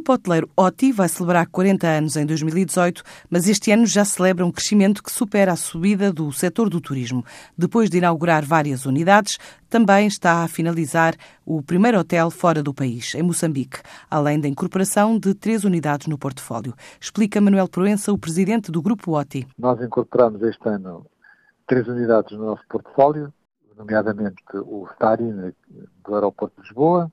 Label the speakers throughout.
Speaker 1: grupo hoteleiro OTI vai celebrar 40 anos em 2018, mas este ano já celebra um crescimento que supera a subida do setor do turismo. Depois de inaugurar várias unidades, também está a finalizar o primeiro hotel fora do país, em Moçambique, além da incorporação de três unidades no portfólio. Explica Manuel Proença, o presidente do grupo OTI.
Speaker 2: Nós incorporamos este ano três unidades no nosso portfólio, nomeadamente o Stari, do aeroporto de Lisboa,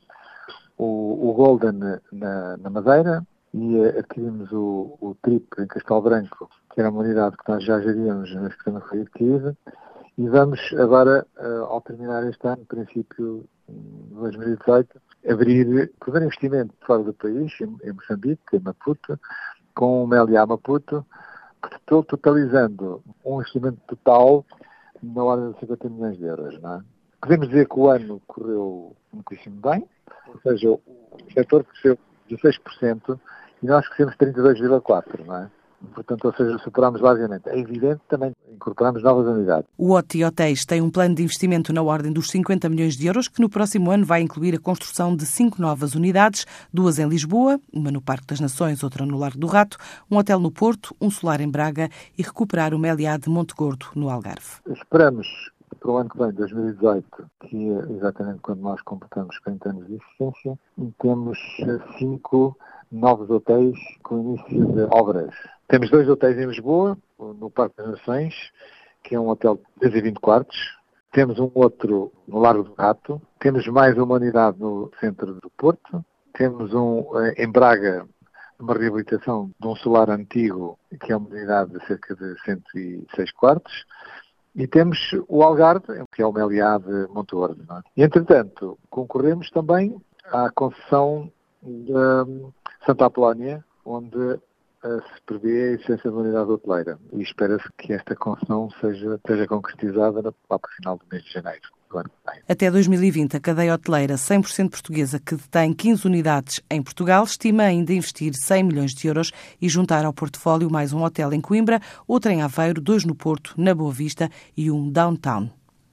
Speaker 2: o, o Golden na, na, Madeira e adquirimos o, o Trip em Castelo Branco, que era uma unidade que nós já geríamos, mas que não foi adquirida. E vamos agora, uh, ao terminar este ano, princípio de 2018, abrir primeiro investimento fora do país, em, Moçambique, em Maputo, com o Meliá Maputo, totalizando um investimento total na ordem de 50 milhões de euros. Não é? Podemos dizer que o ano correu muitíssimo bem, ou seja, o setor cresceu 16% e nós crescemos 32,4%, não é? Portanto, ou seja, superamos basicamente. É evidente também incorporamos novas unidades.
Speaker 1: O OTI Hotéis tem um plano de investimento na ordem dos 50 milhões de euros, que no próximo ano vai incluir a construção de cinco novas unidades, duas em Lisboa, uma no Parque das Nações, outra no Largo do Rato, um hotel no Porto, um solar em Braga e recuperar o Meliá de Monte Gordo, no Algarve.
Speaker 2: Esperamos para o ano que vem, 2018, que é exatamente quando nós completamos 40 anos de existência, temos cinco novos hotéis com início de obras. Temos dois hotéis em Lisboa, no Parque das Nações, que é um hotel de 220 quartos. Temos um outro no Largo do Rato. Temos mais uma unidade no centro do Porto. Temos um eh, em Braga, uma reabilitação de um solar antigo, que é uma unidade de cerca de 106 quartos. E temos o Algarve, que é o Meliá de Monteordo. É? E, entretanto, concorremos também à concessão de Santa Apolónia, onde uh, se prevê a existência de uma unidade hoteleira. E espera-se que esta concessão seja, seja concretizada lá para o final do mês de janeiro.
Speaker 1: Até 2020, a cadeia hoteleira 100% portuguesa, que detém 15 unidades em Portugal, estima ainda investir 100 milhões de euros e juntar ao portfólio mais um hotel em Coimbra, outro em Aveiro, dois no Porto, na Boa Vista e um downtown.